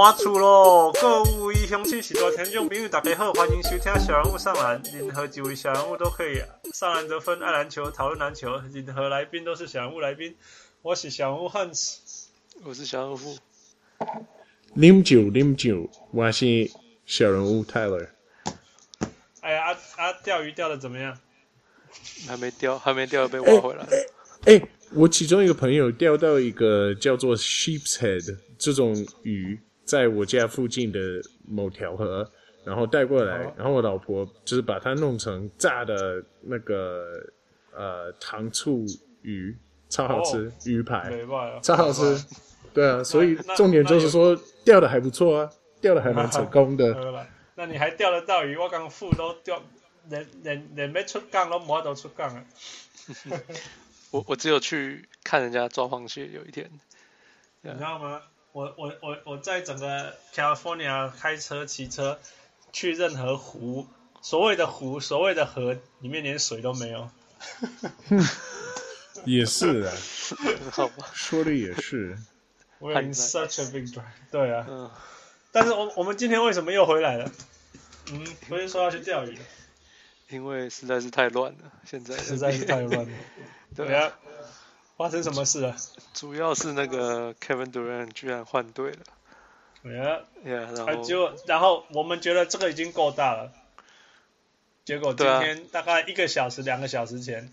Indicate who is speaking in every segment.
Speaker 1: 搬厝咯！各位乡亲、时代听众朋友，大家好，欢迎收听小人物上篮。任何几位小人物都可以上篮得分，爱篮球，讨论篮球。任何来宾都是小人物来宾。我是小人物汉斯，
Speaker 2: 我是小人物。
Speaker 3: 啉酒，啉酒，我是小人物泰勒。
Speaker 1: 哎呀，啊啊，钓鱼钓的怎么样？
Speaker 2: 还没钓，还没钓，被挖回来。
Speaker 3: 哎、欸欸，我其中一个朋友钓到一个叫做 sheep's head 这种鱼。在我家附近的某条河，然后带过来，然后我老婆就是把它弄成炸的那个呃糖醋鱼，超好吃，哦、鱼排，超好吃，对啊，所以重点就是说钓的还不错啊，钓的还蛮成功的。
Speaker 1: 那你还钓得到鱼？我刚富都钓，连连连没出港都没都出港了。
Speaker 2: 我我只有去看人家抓螃蟹，有一天，
Speaker 1: 你知道吗？我我我我在整个 California 开车骑车去任何湖，所谓的湖，所谓的河，里面连水都没有。
Speaker 3: 也是啊，
Speaker 2: 好吧，
Speaker 3: 说的也是。
Speaker 1: We're in such a big drive。对啊。嗯。但是我我们今天为什么又回来了？嗯，不是说要去钓鱼。
Speaker 2: 因为实在是太乱了，现在
Speaker 1: 实在是太乱了。对啊。发生什么事了？
Speaker 2: 主要是那个 Kevin Durant 居然换队了。
Speaker 1: Yeah,
Speaker 2: yeah, 然后
Speaker 1: 结果，然后我们觉得这个已经够大了。结果今天大概一个小时、两、啊、个小时前，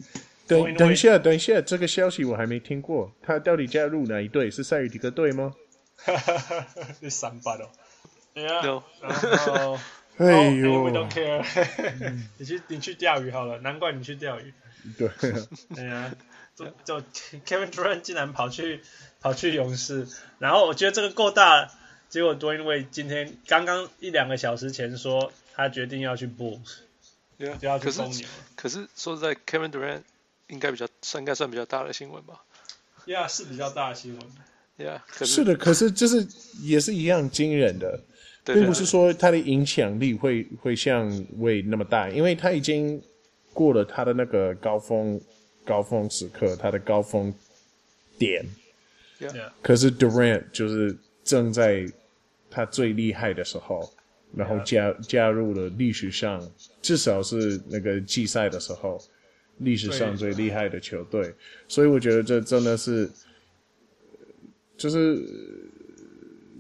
Speaker 3: 等等一下，等一下，这个消息我还没听过。他到底加入哪一队？是塞尔提克队吗？
Speaker 1: 哈哈哈哈哈！三八哦。Yeah,
Speaker 2: No.
Speaker 1: 然后，
Speaker 3: 哎呦
Speaker 1: ，We don't care。你去，你去钓鱼好了。难怪你去钓鱼。
Speaker 3: 对、啊。
Speaker 1: 对呀。就就 Kevin Durant 竟然跑去跑去勇士，然后我觉得这个够大，结果多因为今天刚刚一两个小时前说他决定要去 Bulls，
Speaker 2: 对啊，
Speaker 1: 就要去公牛。
Speaker 2: 可是说实在，Kevin Durant 应该比较算应该算比较大的新闻吧
Speaker 1: ？Yeah，是比较大的新闻。
Speaker 2: Yeah，
Speaker 3: 是，是的，可是就是也是一样惊人的，
Speaker 2: 对
Speaker 3: 并不是说他的影响力会会像 Wade 那么大，因为他已经过了他的那个高峰。高峰时刻，他的高峰点，Yeah. 可是 Durant 就是正在他最厉害的时候，然后加入了历史上至少是那个季赛的时候，历史上最厉害的球队，所以我觉得这真的是，就是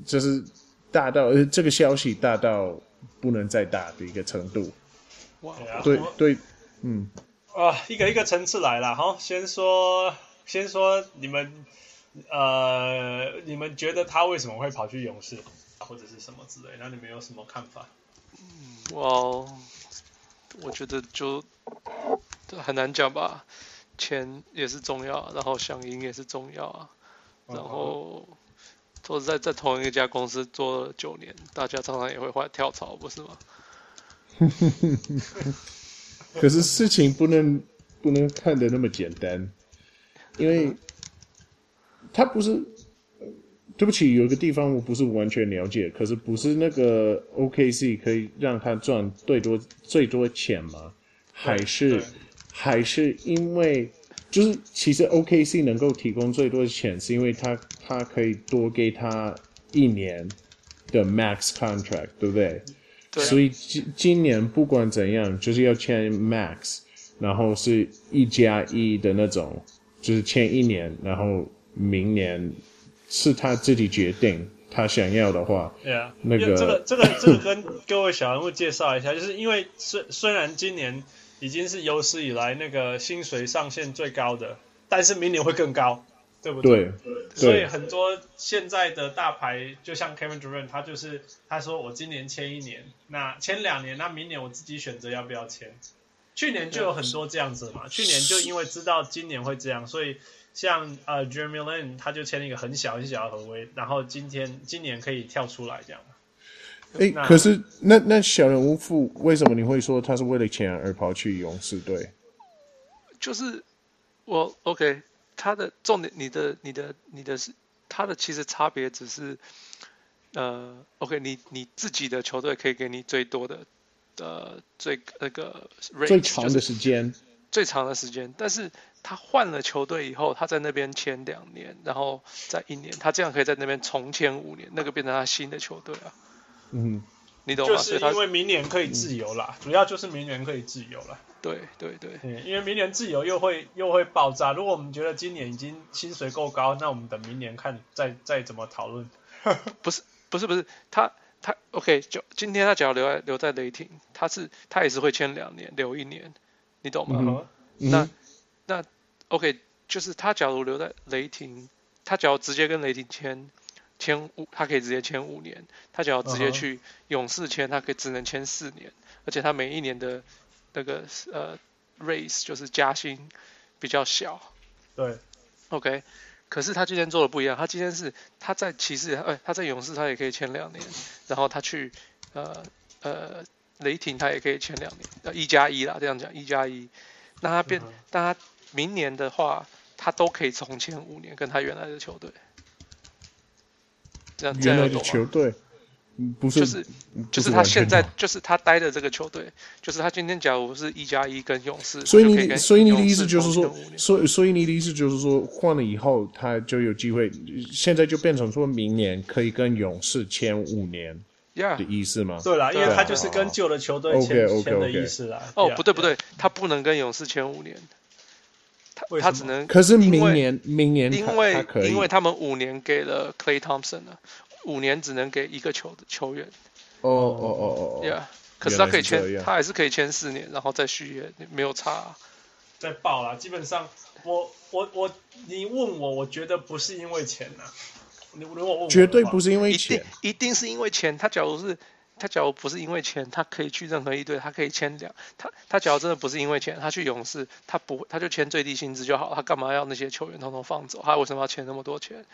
Speaker 3: 就是大到呃这个消息大到不能再大的一个程度，
Speaker 1: 哇
Speaker 3: Wow.，对对，嗯。
Speaker 1: 啊，一个一个层次来了，好，先说，先说你们，呃，你们觉得他为什么会跑去勇士，或者是什么之类？那你们有什么看法？
Speaker 2: 我，我觉得就很难讲吧，钱也是重要，然后想赢也是重要啊，然后都是在在同一家公司做了九年，大家常常也会换跳槽，不是吗？
Speaker 3: 可是事情不能不能看得那么简单，因为他不是，对不起，有一个地方我不是完全了解，可是不是那个 OKC 可以让他赚最多最多钱吗？还是还是因为就是其实 OKC 能够提供最多的钱，是因为他他可以多给他一年的 max contract，对不对？所以今今年不管怎样，就是要签 max，然后是一加一的那种，就是签一年，然后明年是他自己决定他想要的话。
Speaker 1: 对啊，
Speaker 3: 那个
Speaker 1: 这个这个这个跟各位小人物介绍一下，就是因为虽虽然今年已经是有史以来那个薪水上限最高的，但是明年会更高。对不对？
Speaker 3: 对，
Speaker 1: 所以很多现在的大牌，就像 Kevin Durant，他就是他说我今年签一年，那签两年，那明年我自己选择要不要签。去年就有很多这样子嘛，去年就因为知道今年会这样，所以像呃 Jeremy Lin 他就签了一个很小很小的合约，然后今天今年可以跳出来这样。
Speaker 3: 哎，那可是那那小人物富为什么你会说他是为了钱而跑去勇士队？
Speaker 2: 就是我 OK。他的重点，你的、你的、你的是他的，其实差别只是，呃，OK，你你自己的球队可以给你最多的，呃，最那个 range,
Speaker 3: 最长的时间，
Speaker 2: 最长的时间，但是他换了球队以后，他在那边签两年，然后再一年，他这样可以在那边重签五年，那个变成他新的球队啊。
Speaker 3: 嗯，
Speaker 2: 你懂吗？
Speaker 1: 就是因为明年可以自由啦，嗯、主要就是明年可以自由了。
Speaker 2: 对对对，
Speaker 1: 因为明年自由又会又会爆炸。如果我们觉得今年已经薪水够高，那我们等明年看再再怎么讨论。
Speaker 2: 不是不是不是，他他 OK，就今天他只要留在留在雷霆，他是他也是会签两年留一年，你懂吗？嗯嗯、那那 OK，就是他假如留在雷霆，他只要直接跟雷霆签签五，他可以直接签五年。他只要直接去勇士签，他可以只能签四年，而且他每一年的。那个呃，raise 就是加薪比较小，
Speaker 1: 对
Speaker 2: ，OK，可是他今天做的不一样，他今天是他在骑士，哎，他在勇士他也可以签两年，然后他去呃呃雷霆他也可以签两年，呃一加一啦，这样讲一加一，那他变，但他明年的话，他都可以重签五年，跟他原来的球队，这样
Speaker 3: 原来的球队。不是，
Speaker 2: 就是就是他现在就是他待的这个球队，就是他今天假如是一加一跟勇士，
Speaker 3: 所以你所以你的意思就是说，所以所以你的意思就是说，换了以后他就有机会，现在就变成说明年可以跟勇士签五年的意思吗？
Speaker 1: 对啦，因为他就是跟旧的球队签签的意思啦。
Speaker 2: 哦，不对不对，他不能跟勇士签五年，他他只能，
Speaker 3: 可是明年明年
Speaker 2: 因为因为他们五年给了 Clay Thompson 了。五年只能给一个球的球员，
Speaker 3: 哦哦哦哦
Speaker 2: ，Yeah，可是他可以签，他还是可以签四年，然后再续约，没有差、啊。
Speaker 1: 再报啦，基本上我我我，你问我，我觉得不是因为钱呐、啊，你如果问我，
Speaker 3: 绝对不是因为钱，
Speaker 2: 一定一定是因为钱。他假如是他假如不是因为钱，他可以去任何一队，他可以签两。他他假如真的不是因为钱，他去勇士，他不他就签最低薪资就好，他干嘛要那些球员统统放走？他为什么要签那么多钱？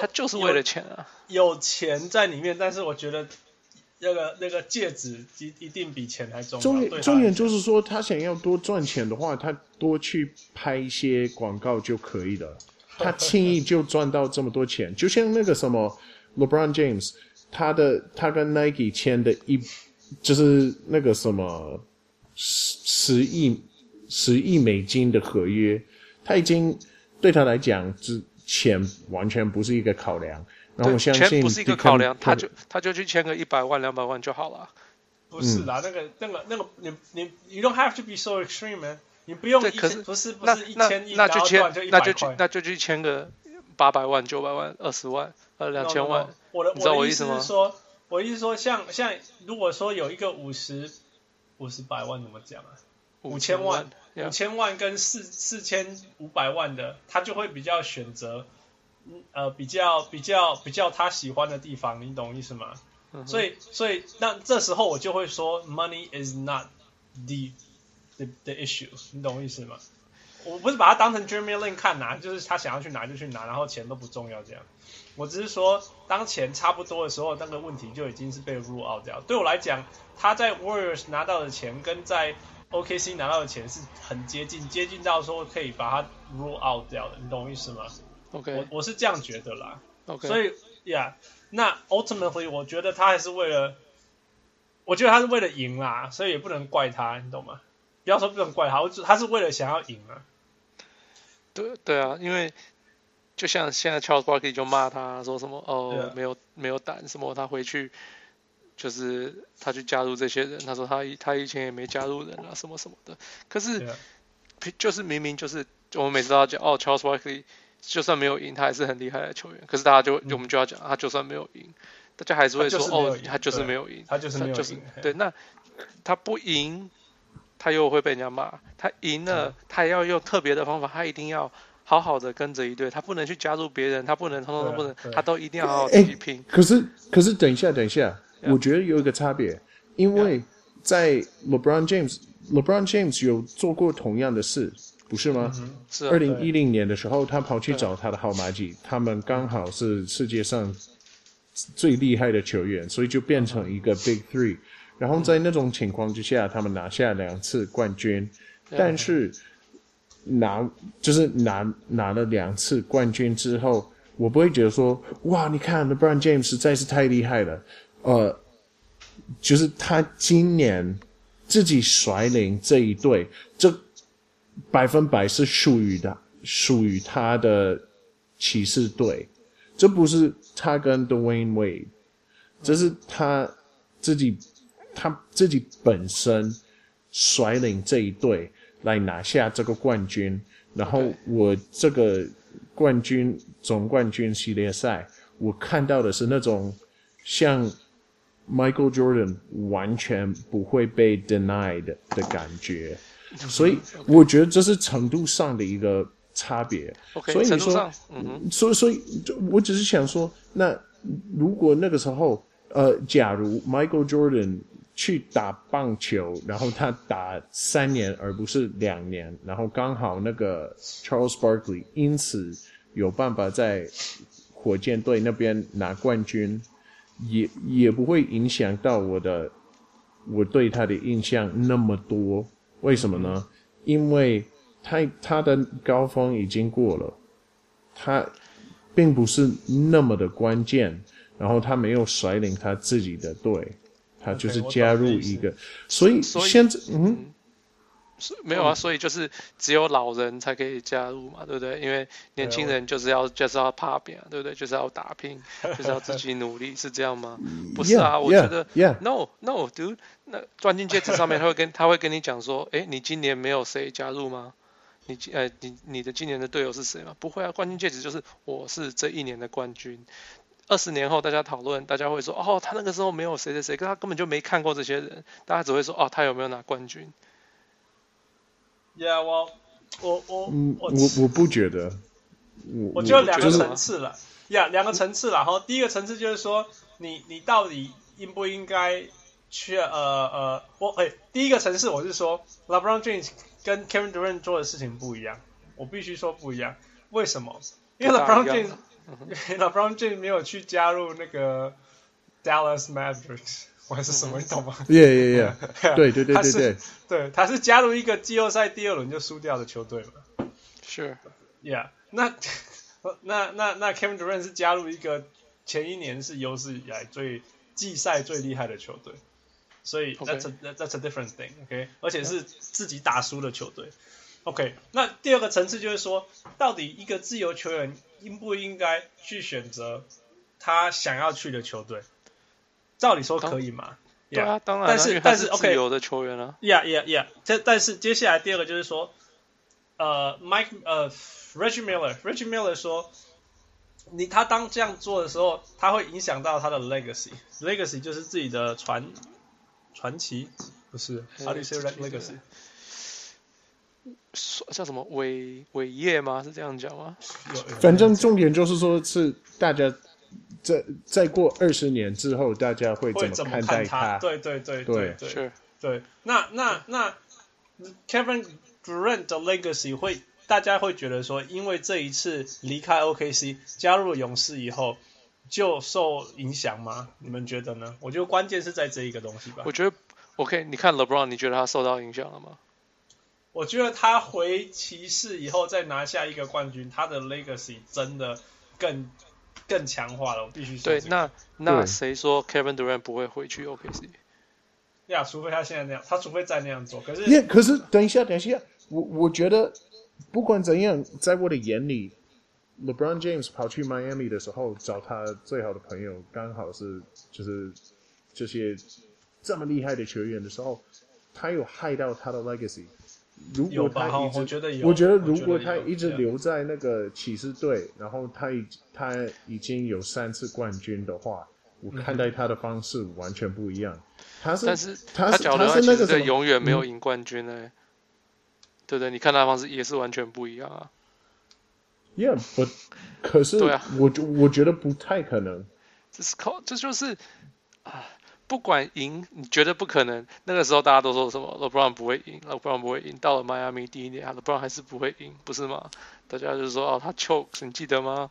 Speaker 2: 他就是为了钱啊，
Speaker 1: 有，有钱在里面，但是我觉得那个那个戒指一一定比钱还重要。重点
Speaker 3: 重点就是说，他想要多赚钱的话，他多去拍一些广告就可以了。他轻易就赚到这么多钱，就像那个什么 LeBron James，他的他跟 Nike 签的一就是那个什么十十亿十亿美金的合约，他已经对他来讲之。钱完全不是一个考量，然后我相信
Speaker 2: 钱不是一个考量，他就他就去签个一百万两百万就好了。
Speaker 1: 不是啦，那个那个那个你你 you don't have to be so extreme man，你不用一千，不是不是一千亿，
Speaker 2: 那就签那就去那就去签个八百万九百万二十万呃两千万。
Speaker 1: 我的我的意思是说，我意思说像像如果说有一个五十五十百万怎么讲啊？五千万。五千万跟四四千五百万的，他就会比较选择，呃，比较比较比较他喜欢的地方，你懂意思吗？嗯、所以所以那这时候我就会说，money is not the the the issue，你懂意思吗？我不是把它当成 Jeremy Lin 看拿，就是他想要去拿就去拿，然后钱都不重要这样。我只是说，当钱差不多的时候，那个问题就已经是被 rule out 掉。对我来讲，他在 Warriors 拿到的钱跟在 OKC 拿到的钱是很接近，接近到说可以把它 rule out 掉的，你懂我意思吗
Speaker 2: ？OK，
Speaker 1: 我我是这样觉得啦。
Speaker 2: OK，
Speaker 1: 所以呀，yeah, 那 ultimately 我觉得他还是为了，我觉得他是为了赢啦，所以也不能怪他，你懂吗？不要说不能怪他，我他是为了想要赢啊。
Speaker 2: 对对啊，因为就像现在 Charles Barkley 就骂他说什么哦，啊、没有没有胆什么，他回去。就是他去加入这些人，他说他以他以前也没加入人啊，什么什么的。可是.就是明明就是我们每次都要讲哦，Charles Barkley 就算没有赢，他还是很厉害的球员。可是大家就、嗯、我们就要讲，他就算没有赢，大家还是会说哦，他就是没有赢，
Speaker 1: 他就是没有赢。
Speaker 2: 就是对，那他不赢，他又会被人家骂。他赢了，嗯、他也要用特别的方法，他一定要好好的跟着一队，他不能去加入别人，他不能通通都不能，他都一定要好好自己拼。
Speaker 3: 可是可是等一下，等一下。我觉得有一个差别，因为在 LeBron James，LeBron James 有做过同样的事，不是吗？
Speaker 2: 是。
Speaker 3: 二零一零年的时候，他跑去找他的好麻吉，他们刚好是世界上最厉害的球员，所以就变成一个 Big Three。然后在那种情况之下，他们拿下两次冠军，但是拿就是拿拿了两次冠军之后，我不会觉得说，哇，你看 LeBron James 实在是太厉害了。呃，就是他今年自己率领这一队，这百分百是属于的，属于他的骑士队。这不是他跟 Dwayne Wade，这是他自己，他自己本身率领这一队来拿下这个冠军。然后我这个冠军总冠军系列赛，我看到的是那种像 Michael Jordan 完全不会被 denied 的感觉，所以我觉得这是程度上的一个差别。
Speaker 2: Okay,
Speaker 3: 所以你说，
Speaker 2: 嗯、
Speaker 3: 所以所以，我只是想说，那如果那个时候，呃，假如 Michael Jordan 去打棒球，然后他打三年而不是两年，然后刚好那个 Charles Barkley 因此有办法在火箭队那边拿冠军，也也不会影响到我的我对他的印象那么多。为什么呢？因为他他的高峰已经过了，他并不是那么的关键，然后他没有率领他自己的队。他就是加入一个所以现在嗯，
Speaker 2: 没有啊，所以就是只有老人才可以加入嘛，对不对？因为年轻人就是要就是要打拼，对不对？就是要打拼，就是要自己努力，是这样吗？不是啊，我觉得
Speaker 3: yeah.
Speaker 2: no no，dude，那冠军戒指上面他会跟他会跟你讲说，哎，你今年没有谁加入吗？你呃，你你的今年的队友是谁吗？不会啊，冠军戒指就是我是这一年的冠军。二十年后，大家讨论，大家会说：“哦，他那个时候没有谁谁谁，可他根本就没看过这些人。”大家只会说：“哦，他有没有拿冠军
Speaker 1: ？”Yeah，我我我
Speaker 3: 我我不觉得，
Speaker 1: 我我觉得两个层次了。呀，两个层次了。然后第一个层次就是说，你你到底应不应该去呃呃，我哎，第一个层次我是说，LeBron James 跟 Kevin Durant 做的事情不一样，我必须说不一样。为什么？因为 LeBron James。LeBron James 没有去加入那个 Dallas Mavericks，还是什么，你懂吗
Speaker 3: ？Yeah, yeah, yeah. 对对对
Speaker 1: 对对，对，他是加入一个季后赛第二轮就输掉的球队嘛。
Speaker 2: 是
Speaker 1: ，Yeah，那那那那 Kevin Durant 是加入一个前一年是有史以来最季赛最厉害的球队，所以 That's a That's a different thing，OK，而且是自己打输的球队。OK，那第二个层次就是说，到底一个自由球员应不应该去选择他想要去的球队？照理说可以嘛？
Speaker 2: 对啊，当然。
Speaker 1: 但是但是 OK，
Speaker 2: 自由的球员啊。
Speaker 1: Yeah yeah yeah。这但是接下来第二个就是说，呃，Mike 呃，Reggie Miller，Reggie Miller 说，你他当这样做的时候，他会影响到他的 legacy，legacy 就是自己的传传奇，不是？How do you say legacy？
Speaker 2: 叫什么伟伟业吗？是这样讲吗？
Speaker 3: 反正重点就是说，是大家在再过二十年之后，大家会怎么看待他？
Speaker 1: 对对对对对，是，对。那那那 Kevin Durant 的 legacy 会，大家会觉得说，因为这一次离开 OKC 加入了勇士以后，就受影响吗？你们觉得呢？我觉得关键是在这一个东西吧。
Speaker 2: 我觉得 OK，你看 LeBron，你觉得他受到影响了吗？
Speaker 1: 我觉得他回骑士以后再拿下一个冠军，他的 legacy 真的更更强化了。我必须说、这个。
Speaker 2: 对，那那谁说 Kevin Durant 不会回去 OKC？
Speaker 1: 呀，除非他现在那样，他除非再那样做。可是，
Speaker 3: 耶，可是等一下，等一下，我我觉得不管怎样，在我的眼里，LeBron James 跑去 Miami 的时候，找他最好的朋友，刚好是就是这些这么厉害的球员的时候，他有害到他的 legacy。如果他一直，我觉得有，我觉得如果他一直留在那个骑士队，然后他已他已经有三次冠军的话，我看待他的方式完全不一样。他是，
Speaker 2: 但是
Speaker 3: 他
Speaker 2: 是他是那个永远没有赢冠军呢、嗯，对不对？你看他的方式也是完全不一样啊。
Speaker 3: Yeah，but 可是对啊，我我觉得不太可能。
Speaker 2: 这是靠，这就是啊。不管赢，你觉得不可能。那个时候大家都说什么？LeBron 不会赢，LeBron 不会赢。到了迈阿密第一年，LeBron 还是不会赢，不是吗？大家就说哦，他 choke，你记得吗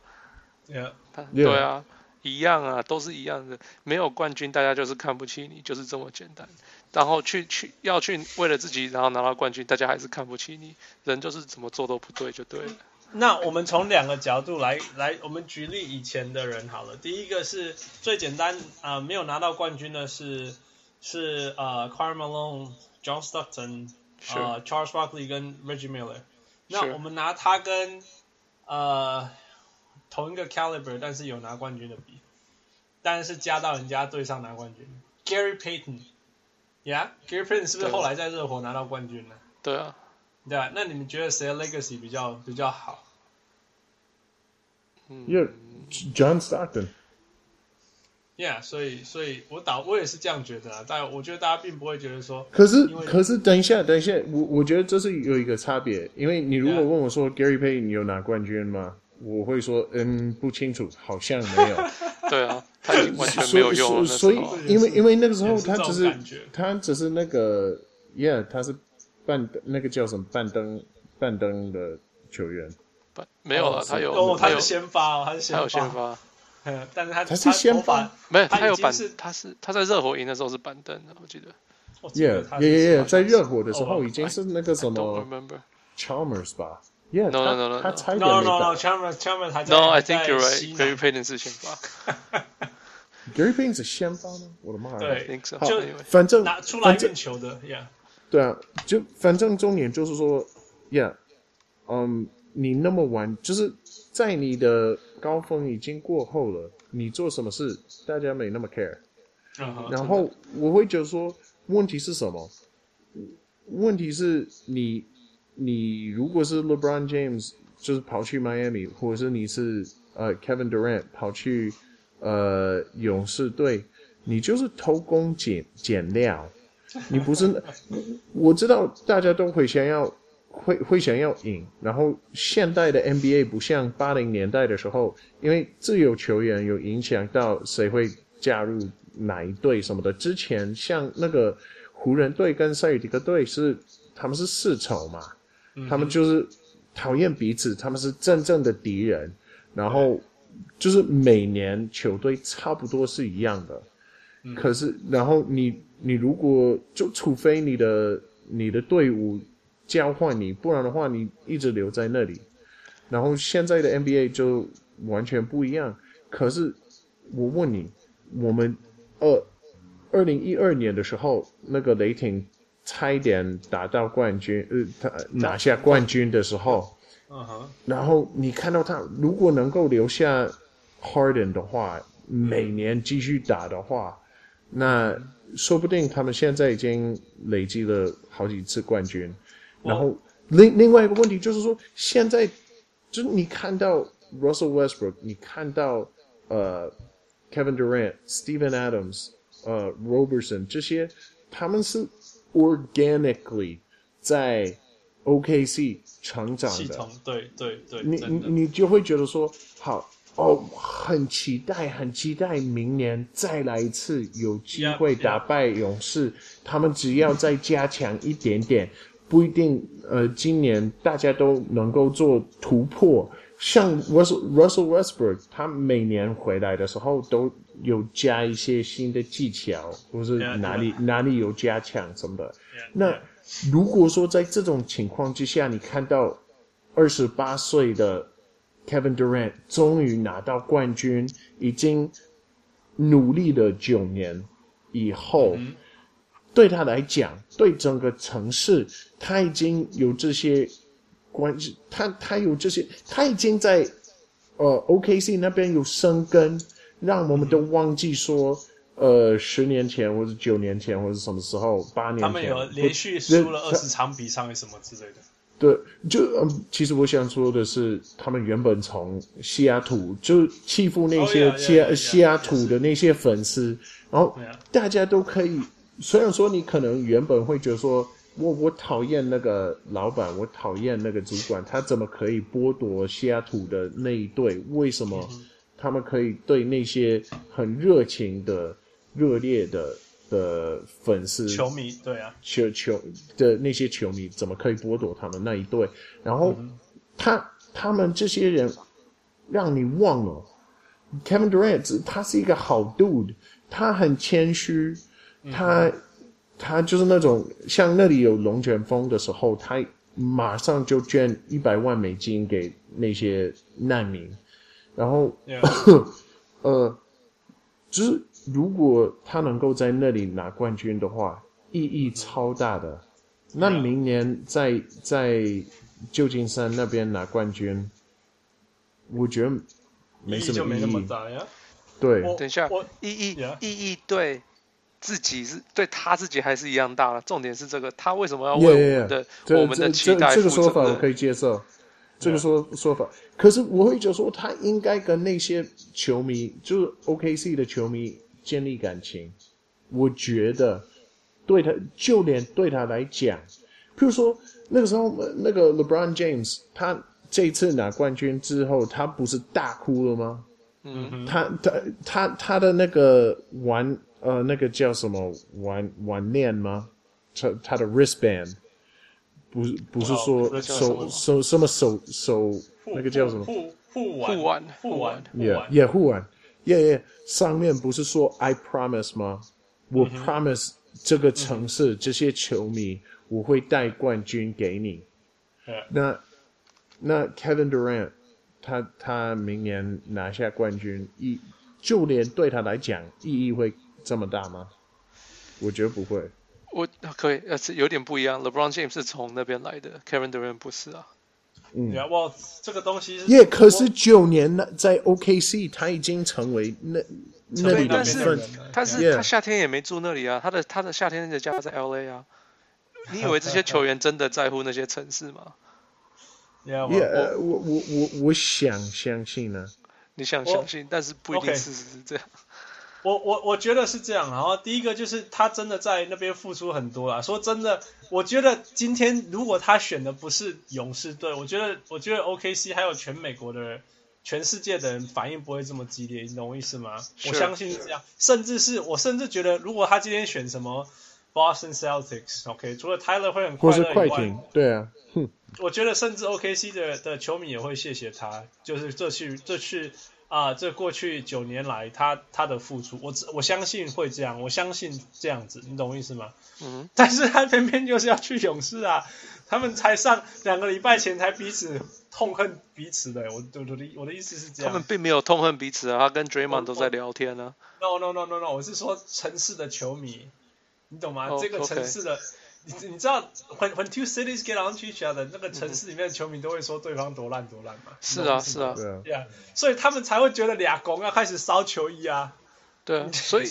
Speaker 1: ？Yeah，
Speaker 2: 他对啊，一样啊，都是一样的。没有冠军，大家就是看不起你，就是这么简单。然后去去要去为了自己，然后拿到冠军，大家还是看不起你。人就是怎么做都不对，就对了。
Speaker 1: 那我们从两个角度来来，我们举例以前的人好了。第一个是最简单啊、呃，没有拿到冠军的是是呃，Karl Malone、John Stockton、呃 Charles Barkley 跟 Reggie Miller。那我们拿他跟呃同一个 caliber，但是有拿冠军的比，但是加到人家队上拿冠军，Gary Payton，Yeah，Gary Payton 是不是后来在热火拿到冠军呢？
Speaker 2: 对啊，
Speaker 1: 对啊，那你们觉得谁的 legacy 比较比较好？
Speaker 2: 嗯
Speaker 3: ，Yeah，John Stockton。
Speaker 1: Yeah，所以所以我打我也是这样觉得啊，但我觉得大家并不会觉得说，
Speaker 3: 可是可是等一下等一下，我我觉得这是有一个差别，因为你如果问我说 Gary Payton 有拿冠军吗？我会说嗯不清楚，好像没有。
Speaker 2: 对啊，他已经完全没有用了。
Speaker 3: 所以因为因为那个时候他只是他只是那个 Yeah，他是半那个叫什么半灯半灯的球员，
Speaker 2: 不没有了，他有
Speaker 1: 哦，他
Speaker 2: 他有
Speaker 1: 是先发哦，他是先
Speaker 2: 他有先发，
Speaker 1: 嗯，但是他
Speaker 3: 他是先
Speaker 1: 发
Speaker 3: 发，
Speaker 2: 没有
Speaker 1: 他
Speaker 2: 他有板他是他在热火赢的时候是板凳的，我记得。
Speaker 3: Yeah Yeah Yeah，在热火的时候
Speaker 1: 哦
Speaker 3: 已经是那个什么
Speaker 2: remember.
Speaker 3: Chalmers 吧？Yeah，No,
Speaker 2: no, no, no,
Speaker 3: 他
Speaker 2: no.
Speaker 3: 差一点
Speaker 1: No no no，Chalmers Chalmers 还在
Speaker 2: No, I
Speaker 1: 在
Speaker 2: think you're
Speaker 1: 西
Speaker 2: right.
Speaker 1: 南
Speaker 2: Gary Payton 是先发。
Speaker 3: Gary Payton 是先发吗？我的妈呀！对
Speaker 1: 就
Speaker 3: 反正
Speaker 1: 拿出来
Speaker 3: 反正
Speaker 1: 运球的，Yeah，
Speaker 3: 对啊，就反正重点就是说，Yeah，嗯，你那么晚，就是在你的高峰已经过后了，你做什么事，大家没那么 care。然后我会觉得说，问题是什么？问题是你，你如果是 LeBron James，就是跑去 Miami，或者是你是呃 Kevin Durant 跑去呃勇士队，你就是偷工减减料，你不是？我知道大家都会想要，会会想要赢。然后现代的 NBA 不像八零年代的时候，因为自由球员有影响到谁会加入哪一队什么的。之前像那个湖人队跟塞尔提克队是他们是世仇嘛，他们就是讨厌彼此，他们是真正的敌人。然后就是每年球队差不多是一样的，可是然后你你如果就除非你的你的队伍交换你，不然的话你一直留在那里。然后现在的 NBA 就完全不一样。可是我问你，我们二二零一二年的时候，那个雷霆差一点打到冠军，呃，他拿下冠军的时候，
Speaker 1: 嗯哼，
Speaker 3: 然后你看到他如果能够留下 Harden 的话，每年继续打的话，那说不定他们现在已经累积了好几次冠军。然后另另外一个问题就是说，现在就是你看到 Russell Westbrook，你看到呃 Kevin Durant、Stephen Adams、呃 Roberson 这些，他们是 organically 在 OKC 成长的。
Speaker 1: 系统，对对对，
Speaker 3: 你你你就会觉得说，好哦，很期待，很期待明年再来一次，有机
Speaker 1: 会
Speaker 3: 打败勇士。他们只要再加强一点点，不一定呃，今年大家都能够做突破。像 Russell Russell Westbrook，他每年回来的时候都有加一些新的技巧，或是哪
Speaker 1: 里.
Speaker 3: 哪里有加强什么的。那.如果说在这种情况之下，你看到二十八岁的 Kevin Durant 终于拿到冠军，已经努力了九年以后，
Speaker 1: 嗯
Speaker 3: 对他来讲，对整个城市，他已经有这些关系，他他有这些，他已经在呃 OKC 那边有生根，让我们都忘记说。呃，十年前或者九年前或者什么时候，八年前，
Speaker 1: 他们有连续输了二十场比赛什么之类的。
Speaker 3: 对，就嗯，其实我想说的是，他们原本从西雅图就欺负那些
Speaker 1: Oh, yeah,
Speaker 3: 西
Speaker 1: yeah, yeah,
Speaker 3: 西雅图的那些粉丝，然
Speaker 1: 后.
Speaker 3: 大家都可以，虽然说你可能原本会觉得说，我我讨厌那个老板，我讨厌那个主管，他怎么可以剥夺西雅图的那一队？为什么他们可以对那些很热情的？热烈的的粉丝、
Speaker 1: 球迷，对啊，
Speaker 3: 球球的那些球迷怎么可以剥夺他们那一对？然后他他们这些人让你忘了，Kevin Durant 他是一个好 dude，他很谦虚，他他就是那种像那里有龙卷风的时候，他马上就捐一百万美金给那些难民，然
Speaker 1: 后.
Speaker 3: 呃，就是。如果他能够在那里拿冠军的话，意义超大的，那明年在在旧金山那边拿冠军，我觉得没什么意义。
Speaker 1: 意义就没那么大呀。
Speaker 3: 对，
Speaker 2: 等一下，意义意义对自己是对他自己还是一样大的。重点是这个，他为什么要为我们的
Speaker 3: yeah, yeah,
Speaker 2: 我们的期待
Speaker 3: 这？这个说法我可以接受。这个说说法，可是我会觉得说，他应该跟那些球迷，就是 OKC 的球迷建立感情。我觉得对他，就连对他来讲，譬如说那个时候，那个 LeBron James，他这一次拿冠军之后，他不是大哭了吗？
Speaker 2: 嗯，
Speaker 3: 他他他他的那个玩呃那个叫什么玩玩链吗？他他的 wristband。不是不是说手手什么手手那个叫什么
Speaker 1: 护护腕
Speaker 2: 护腕
Speaker 1: 护腕
Speaker 3: ，yeah yeah 护腕，yeah yeah 上面不是说 I promise 吗？我 promise 这个城市这些球迷我会带冠军给你。那那 Kevin Durant 他他明年拿下冠军意就连对他来讲意义会这么大吗？我觉得不会。
Speaker 2: 我可以，呃，是有点不一样。LeBron James 是从那边来的，Kevin Durant 不是啊。
Speaker 3: 嗯，
Speaker 1: 哇，这个东西是。
Speaker 3: 耶，可是九年了，在 OKC 他已经成为那那里的
Speaker 2: 份。但是，他夏天也没住那里啊，他的他的夏天的家在 LA 啊。你以为这些球员真的在乎那些城市吗？
Speaker 3: 耶，我我我我我想相信呢。
Speaker 2: 你想相信，但是不一定事实是这样。
Speaker 1: 我我我觉得是这样，然后第一个就是他真的在那边付出很多啦。说真的，我觉得今天如果他选的不是勇士队，我觉得我觉得 OKC 还有全美国的人、全世界的人反应不会这么激烈，你懂我意思吗我相信是这样，甚至是我甚至觉得，如果他今天选什么 Boston Celtics，OK，、okay, 除了 Tyler 会很快乐以外，
Speaker 3: 快艇，对啊，哼，
Speaker 1: 我觉得甚至 OKC 的的球迷也会谢谢他，就是这去这去。啊，这过去九年来他他的付出，我我相信会这样，我相信这样子，你懂我意思吗？
Speaker 2: 嗯。
Speaker 1: 但是他偏偏就是要去勇士啊，他们才上两个礼拜前才彼此痛恨彼此的，我我的我的意思是这样。
Speaker 2: 他们并没有痛恨彼此啊，他跟 Draymond 都在聊天呢、啊。
Speaker 1: No no no no no，我是说城市的球迷，你懂吗？Oh, 这个城市的。Okay. 你你知道，when when two cities get on to each other，那个城市里面的球迷都会说对方多烂多烂嘛？
Speaker 2: 是啊是啊，
Speaker 3: 对啊
Speaker 1: 所以他们才会觉得俩公要开始烧球衣啊。
Speaker 2: 对啊，所以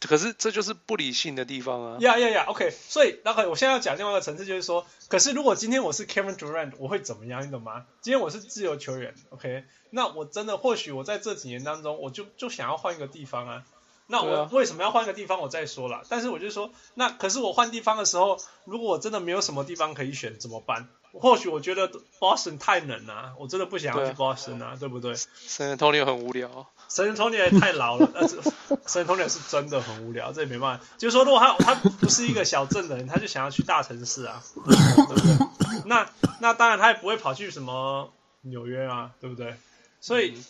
Speaker 2: 可是这就是不理性的地方啊。
Speaker 1: 呀呀呀，OK，所以那个我现在要讲另外一个层次，就是说，可是如果今天我是 Kevin Durant，我会怎么样？你懂吗？今天我是自由球员，OK，那我真的或许我在这几年当中，我就就想要换一个地方啊。那我为什么要换个地方？我再说了。但是我就说，那可是我换地方的时候，如果我真的没有什么地方可以选，怎么办？或许我觉得 Boston 太冷啊，我真的不想要去 Boston 啊，对，啊对不对
Speaker 2: ？San Antonio 很无聊。
Speaker 1: San Antonio 也太老了，但是 San Antonio 是真的很无聊，这也没办法。就是说，如果他他不是一个小镇的人，他就想要去大城市啊，对不对？那那当然他也不会跑去什么纽约啊，对不对？所以。嗯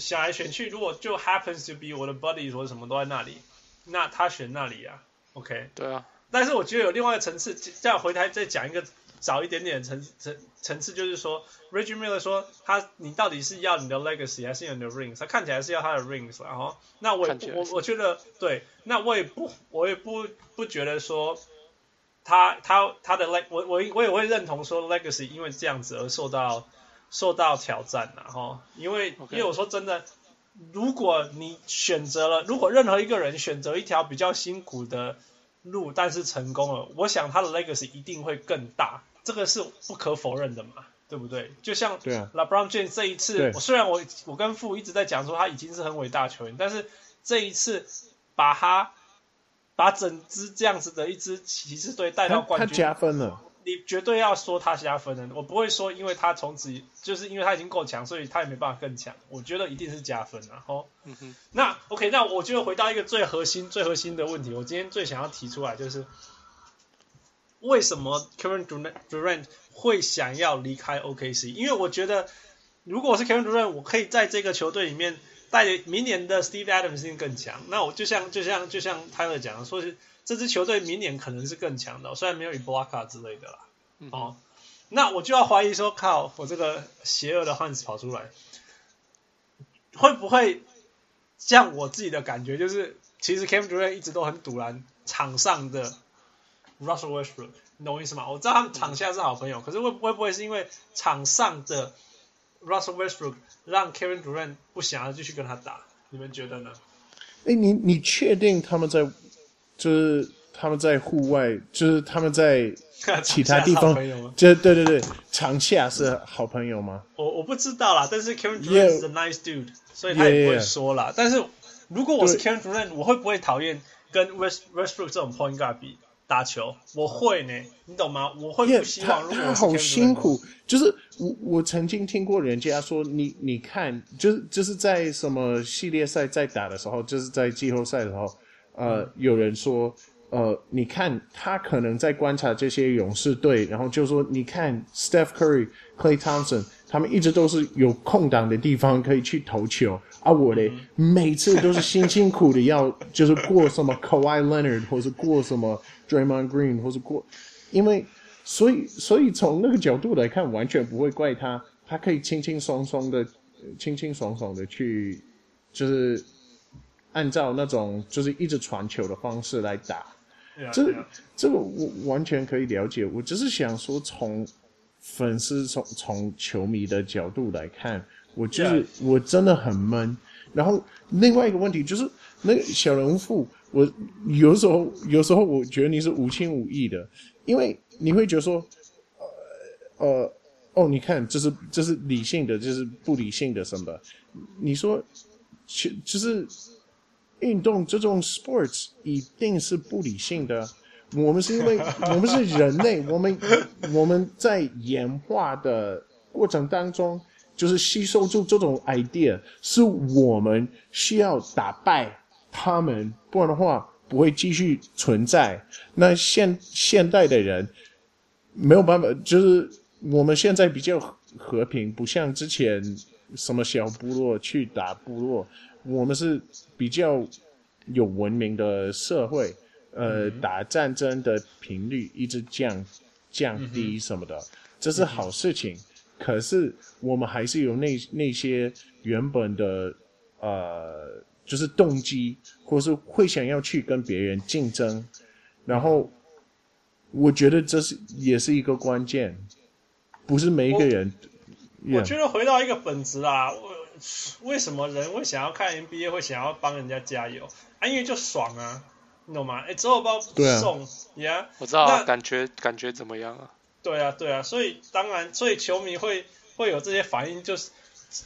Speaker 1: 选来选去，如果就 happens to be 我的 buddy 说什么都在那里，那他选那里啊，OK？
Speaker 2: 对啊。
Speaker 1: 但是我觉得有另外一个层次，这样回台再讲一个早一点点的层层层次，就是说，Reggie Miller 说他你到底是要你的 legacy 还是要你的 rings？他看起来是要他的 rings，然后那我也我我觉得对，那我也不我也不不觉得说他他他的 leg 我我我也会认同说 legacy 因为这样子而受到。受到挑战了哈，因
Speaker 2: 为.
Speaker 1: 因为我说真的，如果你选择了，如果任何一个人选择一条比较辛苦的路，但是成功了，我想他的 legacy 一定会更大，这个是不可否认的嘛，对不对？就像 LeBron James 这一次，我虽然我我跟父一直在讲说他已经是很伟大球员，但是这一次把他把整支这样子的一支骑士队带到冠军，
Speaker 3: 他加分了。
Speaker 1: 你绝对要说他加分的，我不会说，因为他从此就是因为他已经够强，所以他也没办法更强。我觉得一定是加分的。吼，
Speaker 2: 嗯哼。
Speaker 1: 那 OK，那我就回到一个最核心、最核心的问题。我今天最想要提出来就是，为什么 Kevin Durant 会想要离开 OKC？因为我觉得，如果我是 Kevin Durant，我可以在这个球队里面带明年的 Steve Adams 一定更强。那我就像就像就像 Tyler 讲的，说是。这支球队明年可能是更强的，虽然没有 Ibaka 之类的啦。
Speaker 2: 嗯、
Speaker 1: 哦，那我就要怀疑说，靠，我这个邪恶的汉子跑出来，会不会像我自己的感觉，就是其实 Kevin Durant 一直都很赌烂场上的 Russell Westbrook，你懂我意思吗？我知道他们场下是好朋友，嗯、可是会会不会是因为场上的 Russell Westbrook 让 Kevin Durant 不想要继续跟他打？你们觉得呢？
Speaker 3: 哎，你你确定他们在就是他们在户外，就是他们在其他地方？就对对对，场下是好朋友吗？
Speaker 1: 我我不知道啦，但是 Kevin Durant 是 nice dude. 所以他也不会说啦。Yeah, yeah. 但是如果我是 Kevin Durant，我会不会讨厌跟 West Westbrook 这种 point guard 比打球？我会呢，你懂吗？我会不希望。如果他
Speaker 3: 好辛苦，就是我我曾经听过人家说，你你看，就是就是在什么系列赛在打的时候，就是在季后赛的时候，呃，嗯、有人说。呃，你看他可能在观察这些勇士队，然后就说，你看 Steph Curry、Klay Thompson，他们一直都是有空档的地方可以去投球，而、啊、我嘞，每次都是辛辛苦的要就是过什么 Kawhi Leonard，或是过什么 Draymond Green，或是过，因为所以所以从那个角度来看，完全不会怪他，他可以轻轻松松的、轻轻松松的去，就是按照那种就是一直传球的方式来打。
Speaker 1: Yeah, 这
Speaker 3: 这个我完全可以了解，我只是想说，从粉丝从从球迷的角度来看，我就是、我真的很闷。然后另外一个问题就是，那个小人物，我有时候有时候我觉得你是无情无义的，因为你会觉得说，呃呃哦，你看这是这是理性的，这是不理性的什么？你说，其就是。运动这种 sports 一定是不理性的。我们是因为 我们是人类，我们我们在演化的过程当中，就是吸收住这种 idea，是我们需要打败他们，不然的话不会继续存在。那现现代的人没有办法，就是我们现在比较和平，不像之前什么小部落去打部落。我们是比较有文明的社会，呃，嗯、打战争的频率一直降降低什么的，嗯、这是好事情。嗯、可是我们还是有那那些原本的呃，就是动机，或是会想要去跟别人竞争。然后，我觉得这是也是一个关键，不是每一个人。
Speaker 1: 我觉得回到一个本质啊。为什么人会想要看 NBA，会想要帮人家加油？啊，因为就爽啊，你懂吗？哎，之后包送呀，yeah?
Speaker 2: 我知道啊，感觉感觉怎么样啊？
Speaker 1: 对啊，对啊，所以当然，所以球迷会会有这些反应，就是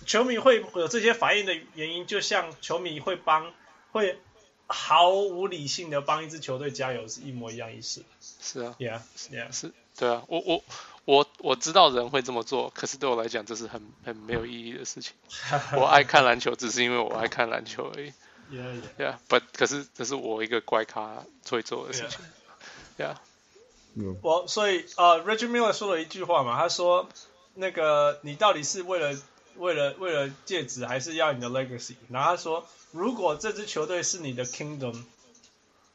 Speaker 1: 球迷会有这些反应的原因，就像球迷会帮，会毫无理性的帮一支球队加油是一模一样意思。
Speaker 2: 是啊
Speaker 1: ，Yeah，Yeah，
Speaker 2: 是，对啊，我我。我我知道人会这么做，可是对我来讲，这是很很没有意义的事情。我爱看篮球，只是因为我爱看篮球而已。
Speaker 1: Yeah,
Speaker 2: yeah. But 可是这是我一个怪咖会做的事情。Yeah.
Speaker 1: yeah. 我所以呃、uh,，Reggie Miller 说了一句话嘛，他说：“那个你到底是为了为了为了戒指，还是要你的 legacy？” 然后他说：“如果这支球队是你的 kingdom，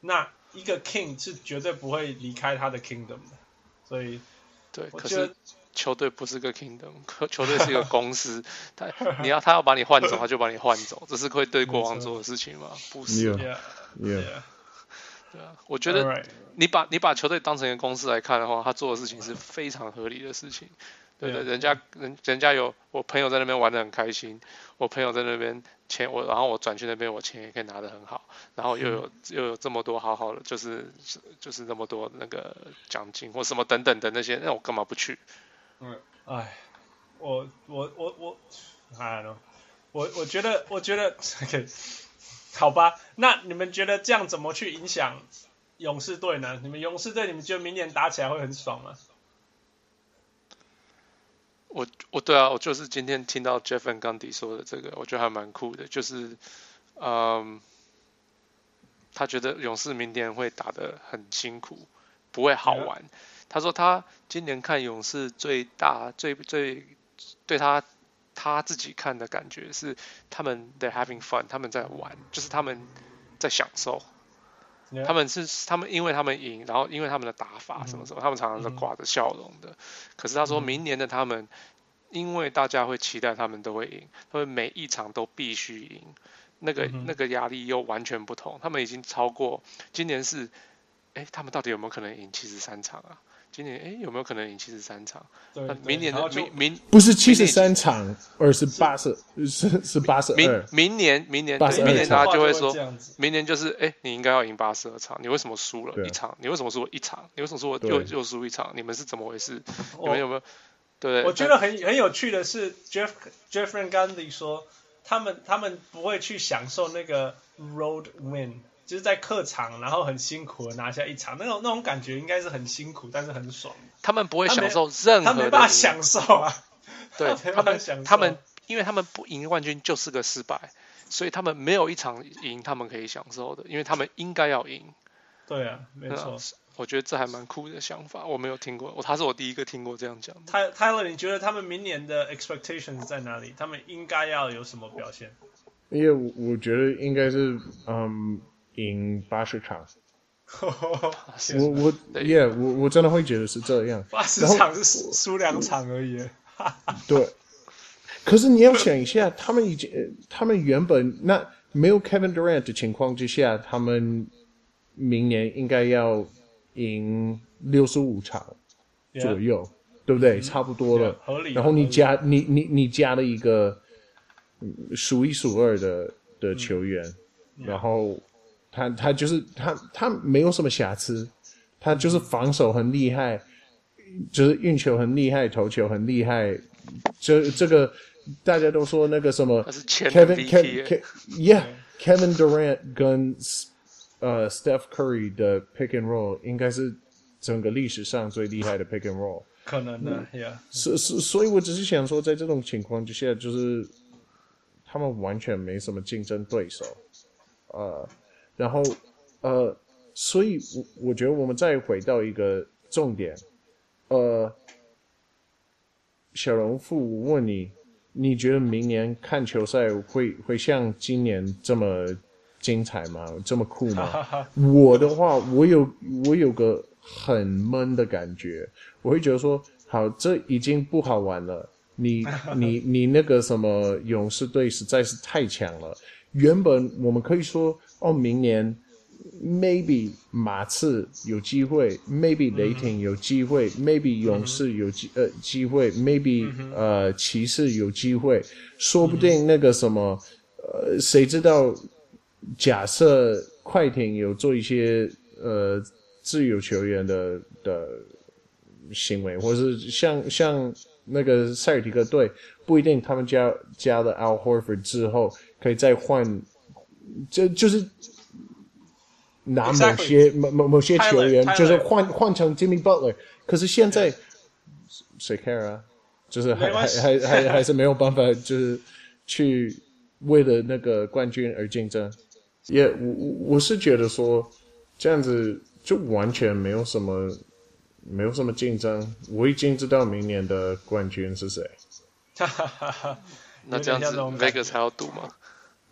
Speaker 1: 那一个 king 是绝对不会离开他的 kingdom 的。”所以。
Speaker 2: 对，可是球队不是个 kingdom，球队是一个公司。他你要他要把你换走，他就把你换走，这是会对国王做的事情吗？不是。
Speaker 3: Yeah, yeah.
Speaker 2: 对啊，我觉得你把你把球队当成一个公司来看的话，他做的事情是非常合理的事情。对对，人家人人家有我朋友在那边玩的很开心，我朋友在那边钱我，然后我转去那边，我钱也可以拿得很好，然后又有又有这么多好好的，就是就是那么多那个奖金或什么等等的那些，那我干嘛不去？
Speaker 1: 嗯，哎，我我我我，I don't know，我我觉得我觉得，OK，好吧，那你们觉得这样怎么去影响勇士队呢？你们勇士队，你们觉得明年打起来会很爽吗？
Speaker 2: 我我对啊，我就是今天听到 Jeff Van Gundy 说的这个，我觉得还蛮酷的，就是，嗯，他觉得勇士明年会打得很辛苦，不会好玩。他说他今年看勇士最大最最对他他自己看的感觉是他们 they're having fun，他们在玩，就是他们在享受。他们是他们，因为他们赢，然后因为他们的打法什么什么，他们常常是挂着笑容的。可是他说明年的他们，因为大家会期待他们都会赢，他们每一场都必须赢，那个那个压力又完全不同。他们已经超过今年是哎，他们到底有没有可能赢七十三场啊？今年哎，有没有可能赢七十三场？
Speaker 1: 对，
Speaker 2: 那明年的明明
Speaker 3: 不是七十三场，而是八十，是是八十二。
Speaker 2: 明明年明年对明年他就会说，明年就是哎，你应该要赢八十二场，你为什么输了一场？你为什么输一场？你为什么说又又输一场？你们是怎么回事？你们有没有？对，
Speaker 1: 我觉得很很有趣的是，Jeff Jeff Van Gundy 说，他们他们不会去享受那个 road win。就是在客场，然后很辛苦的拿下一场，那种那种感觉应该是很辛苦，但是很爽。
Speaker 2: 他们不会享受任何，
Speaker 1: 他没办法享受啊。
Speaker 2: 对 他们，他们因为他们不赢冠军就是个失败，所以他们没有一场赢他们可以享受的，因为他们应该要赢。
Speaker 1: 对啊，没错。
Speaker 2: 我觉得这还蛮酷的想法，我没有听过，我他是我第一个听过这样讲的。
Speaker 1: 泰泰勒，你觉得他们明年的 expectations 在哪里？他们应该要有什么表现？
Speaker 3: 因为我觉得应该是嗯。赢八十场，我我耶，我我真的会觉得是这样。
Speaker 1: 八十场是输两场而已。
Speaker 3: 对，可是你要想一下，他们已经，他们原本那没有 Kevin Durant 的情况之下，他们明年应该要赢六十五场左右，yeah. 对不对？差不多了。
Speaker 1: Yeah, 合理。
Speaker 3: 然后你加你你你加了一个数一数二的的球员，嗯 yeah. 然后。他他就是他他没有什么瑕疵，他就是防守很厉害，就是运球很厉害，投球很厉害。这这个大家都说那个什么，Kevin Kevin Yeah Kevin Durant 跟呃 Steph Curry 的 Pick and Roll 应该是整个历史上最厉害的 Pick and Roll。
Speaker 1: 可能的，Yeah。
Speaker 3: 所所所以，我只是想说，在这种情况之下，就是他们完全没什么竞争对手，呃。然后，呃，所以我我觉得我们再回到一个重点，呃，小龙富，我问你，你觉得明年看球赛会会像今年这么精彩吗？这么酷吗？我的话，我有我有个很闷的感觉，我会觉得说，好，这已经不好玩了。你 你你那个什么勇士队实在是太强了。原本我们可以说。哦，明年 maybe 马刺有机会，maybe 雷霆有机会、嗯、，maybe 勇士有机呃机会，maybe、嗯、呃骑士有机会，说不定那个什么、嗯、呃谁知道？假设快艇有做一些呃自由球员的的行为，或是像像那个塞尔提克队，不一定他们加加了 Al Horford 之后可以再换。就就是拿某些某某.某些球员，就是换换成 Jimmy Butler，可是现在谁 care 啊？就是还还还还 还是没有办法，就是去为了那个冠军而竞争。也、yeah, 我我是觉得说这样子就完全没有什么没有什么竞争。我已经知道明年的冠军是谁。
Speaker 2: 哈哈哈哈那这样子 Vegas 还要赌吗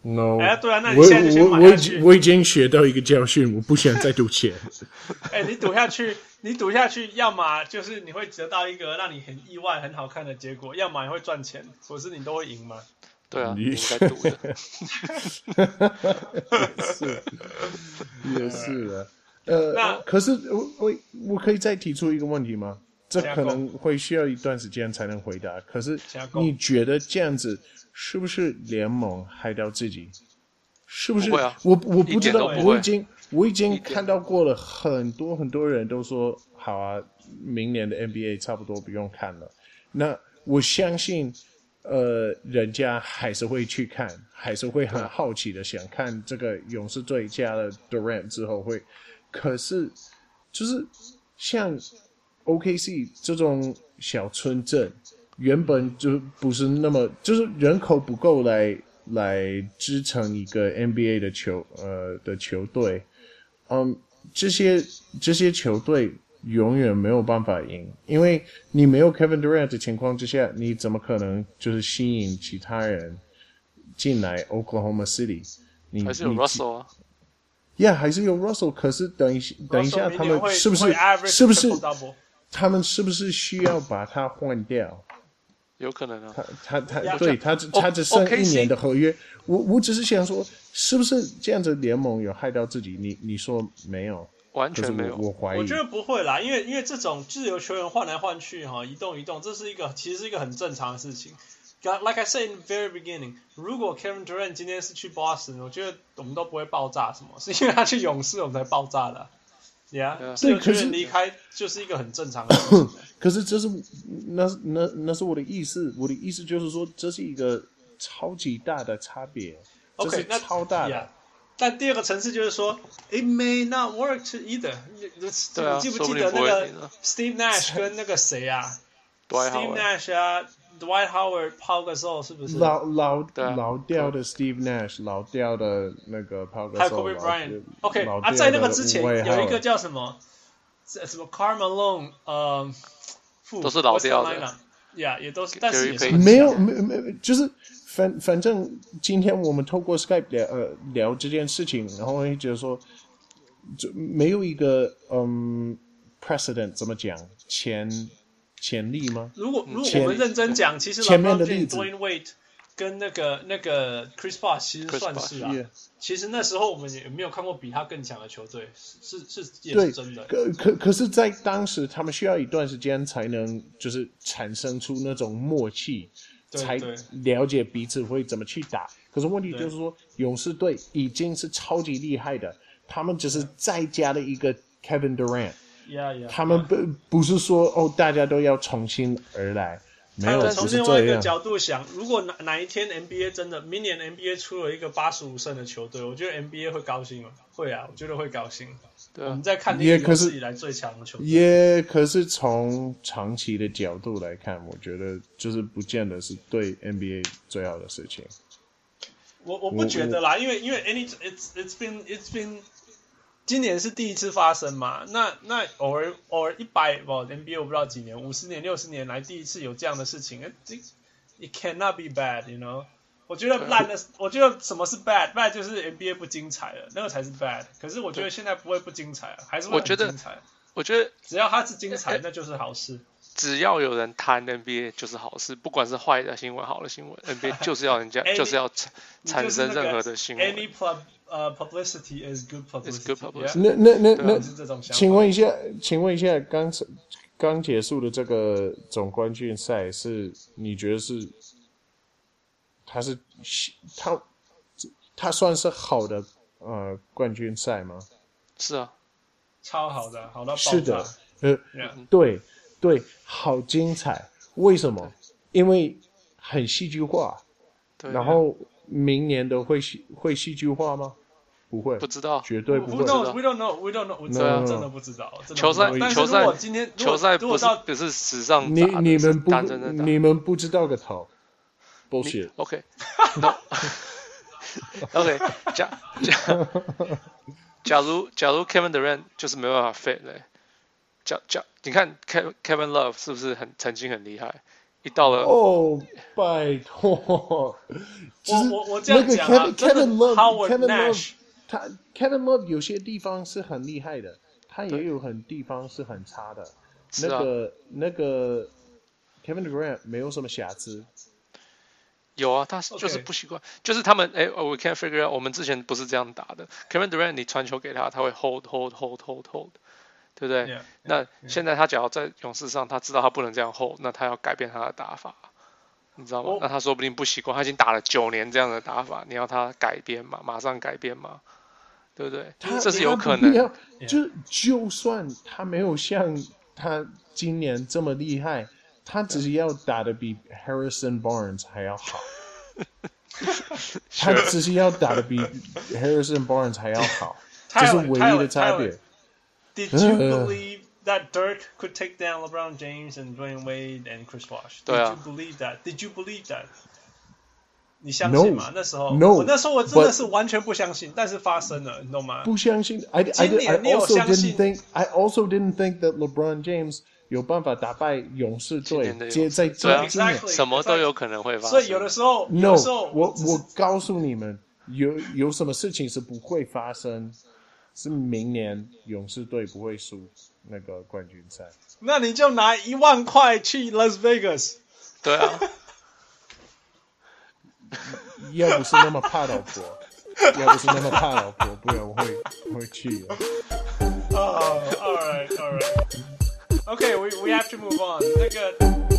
Speaker 3: ？No，
Speaker 1: 哎，对啊，那你现在就先买下去。
Speaker 3: 我我我已经学到一个教训，我不想再赌钱。
Speaker 1: 哎，你赌下去，你赌下去，要么就是你会得到一个让你很意外、很好看的结果，要么你会赚钱，可是你都会赢吗？
Speaker 2: 对啊，你应该赌的。
Speaker 3: 是，也是的。呃，那可是我我我可以再提出一个问题吗？这可能会需要一段时间才能回答。可是你觉得这样子？是不是联盟害掉自己？是不是？不啊、我我不知道，我已经我已经看到过了，很多很多人都说好啊，明年的 NBA 差不多不用看了。那我相信，呃，人家还是会去看，还是会很好奇的想看这个勇士队加了 Durant 之后会。可是，就是像 OKC 这种小村镇。原本就不是那么，就是人口不够来来支撑一个 NBA 的球呃的球队，嗯，这些这些球队永远没有办法赢，因为你没有 Kevin Durant 的情况之下，你怎么可能就是吸引其他人进来 Oklahoma City？你
Speaker 2: 还是有 Russell 啊
Speaker 3: ？Yeah，还是有 Russell，可是等一等一下他们是不是是不是他们是不是需要把它换掉？
Speaker 2: 有可能啊，
Speaker 3: 他他他对他只他只剩一年的合约，我我只是想说，是不是这样子联盟有害到自己？你你说没有？
Speaker 2: 完全没有。
Speaker 3: 我怀疑，
Speaker 1: 我觉得不会啦，因为因为这种自由球员换来换去哈，移动移动，这是一个其实是一个很正常的事情。Like I said in the very beginning，如果 Kevin Durant 今天是去 Boston，我觉得我们都不会爆炸什么，是因为他去勇士我们才爆炸的。Yeah，自由球员离开就是一个很正常的事情。
Speaker 3: 可是这是那那那是我的意思，我的意思就是说这是一个超级大的差别。
Speaker 1: OK，
Speaker 3: 那超大的。
Speaker 1: Yeah. 但第二个层次就是说，It may not work either。你记不记得那个 Steve Nash 跟那个谁啊？Steve Nash 啊。Dwight Howard 抛个时候是不是？
Speaker 3: 老老老掉的 Steve Nash，老掉的那个抛个时候。
Speaker 1: 还有 Kobe Bryant，OK 啊，在那个之前有一个叫什么？什么 Karl Malone，呃，
Speaker 2: 都是老掉的
Speaker 1: ，Yeah，也都是，但是
Speaker 3: 没有没没有，就是反反正今天我们透过 Skype 聊呃聊这件事情，然后会觉得说，就没有一个嗯 precedent 怎么讲前。潜力吗？
Speaker 1: 如果如果我们认真讲，其实前面的例子 Wade 跟那个那个 Chris Bosh 其实算是啊。其实那时候我们也没有看过比他更强的球队，是是也是真的。
Speaker 3: 可可可是，在当时他们需要一段时间才能就是产生出那种默契，才了解彼此会怎么去打。可是问题就是说，勇士队已经是超级厉害的，他们只是再加了一个 Kevin Durant。
Speaker 1: Yeah, yeah,
Speaker 3: 他们不不是说哦，大家都要重新而来，没有。
Speaker 1: 从另外一个角度想，如果哪哪一天 NBA 真的明年 NBA 出了一个八十五胜的球队，我觉得 NBA 会高兴吗？会啊，我觉得会高兴。对，我们在看历史有史以来最强的球队。
Speaker 3: 也可是从长期的角度来看，我觉得就是不见得是对 NBA 最好的事情。
Speaker 1: 我我不觉得啦，因为因为 any it's it's been it's been 今年是第一次发生嘛？那那偶尔偶尔一百不 NBA 我不知道几年，五十年六十年来第一次有这样的事情，这 it cannot be bad，you know？我觉得烂的，我觉得什么是 bad？bad 就是 NBA 不精彩了，那个才是 bad。可是我觉得现在不会不精彩，还是会很精彩。
Speaker 2: 我觉得
Speaker 1: 只要它是精彩，那就是好事。
Speaker 2: 只要有人谈 NBA 就是好事，不管是坏的新闻、好的新闻，NBA 就是要人家 就是要产产生任何的新闻。
Speaker 1: 呃、uh,，publicity is good publicity。
Speaker 3: 那那那那，请问一下，请问一下，刚刚结束的这个总冠军赛是你觉得是，他是他他算是好的呃冠军赛吗？
Speaker 2: 是啊，
Speaker 1: 超好的，好到爆。
Speaker 3: 是的，呃，Yeah. 对对，好精彩。为什么？因为很戏剧化。对啊、然后明年的会戏会戏剧化吗？不会，
Speaker 2: 不知道，
Speaker 3: 绝对不
Speaker 1: 会知道。真的不知道。
Speaker 2: 球赛，球赛，
Speaker 1: 今天
Speaker 2: 球赛不是，不是史上。
Speaker 3: 你你们不，你们不知道个头。抱
Speaker 2: 歉。OK。OK。假假。假如假如 Kevin Durant 就是没办法 fit 嘞。假假，你看 Kevin Kevin Love 是不是很曾经很厉害？一到了
Speaker 3: 哦，拜托。我
Speaker 1: 我我这样讲啊，
Speaker 3: 真的。
Speaker 1: Kevin Love。
Speaker 3: 他 Kevin Love 有些地方是很厉害的，他也有很地方是很差的。那个、啊、那个 Kevin Durant 没有什么瑕疵。
Speaker 2: 有啊，他就是不习惯.就是他们哎，We can't figure out。我们之前不是这样打的。Kevin Durant 你传球给他，他会 hold hold hold hold hold，对不对？Yeah, yeah, 那现在他只要在勇士上，他知道他不能这样 hold，那他要改变他的打法，你知道吗？Oh. 那他说不定不习惯，他已经打了九年这样的打法，你要他改变嘛？马上改变嘛？对不
Speaker 3: 对？
Speaker 2: 这是有可能。
Speaker 3: 就就算他没有像他今年这么厉害，他只是要打的 比 Harrison Barnes 还要好。他只是要打的比 Harrison Barnes 还要好，这是唯一的差别。
Speaker 1: Did you believe that Dirk could take down LeBron James and Dwyane Wade and Chris Bosh? Did you believe that? Did you believe that? 你相信吗？那时候，
Speaker 3: no，
Speaker 1: 我那时候我真的是完全不相信，但是发生了，你懂吗？
Speaker 3: 不相信，I I I also didn't think I also didn't think that LeBron James 有办法打败勇士队，接在今年，
Speaker 2: 什么都有可能会发生。
Speaker 1: 所以有的时候，
Speaker 3: no，我我告诉你们，有有什么事情是不会发生，是明年勇士队不会输 那个冠军赛。
Speaker 1: 那你就拿一万块去 Las Vegas。
Speaker 2: 对啊。
Speaker 3: 要不是那么怕老婆，要不是那么怕老婆，不然我会我会去的。
Speaker 1: Oh, all right, all right. Okay, we we have to move on.那个。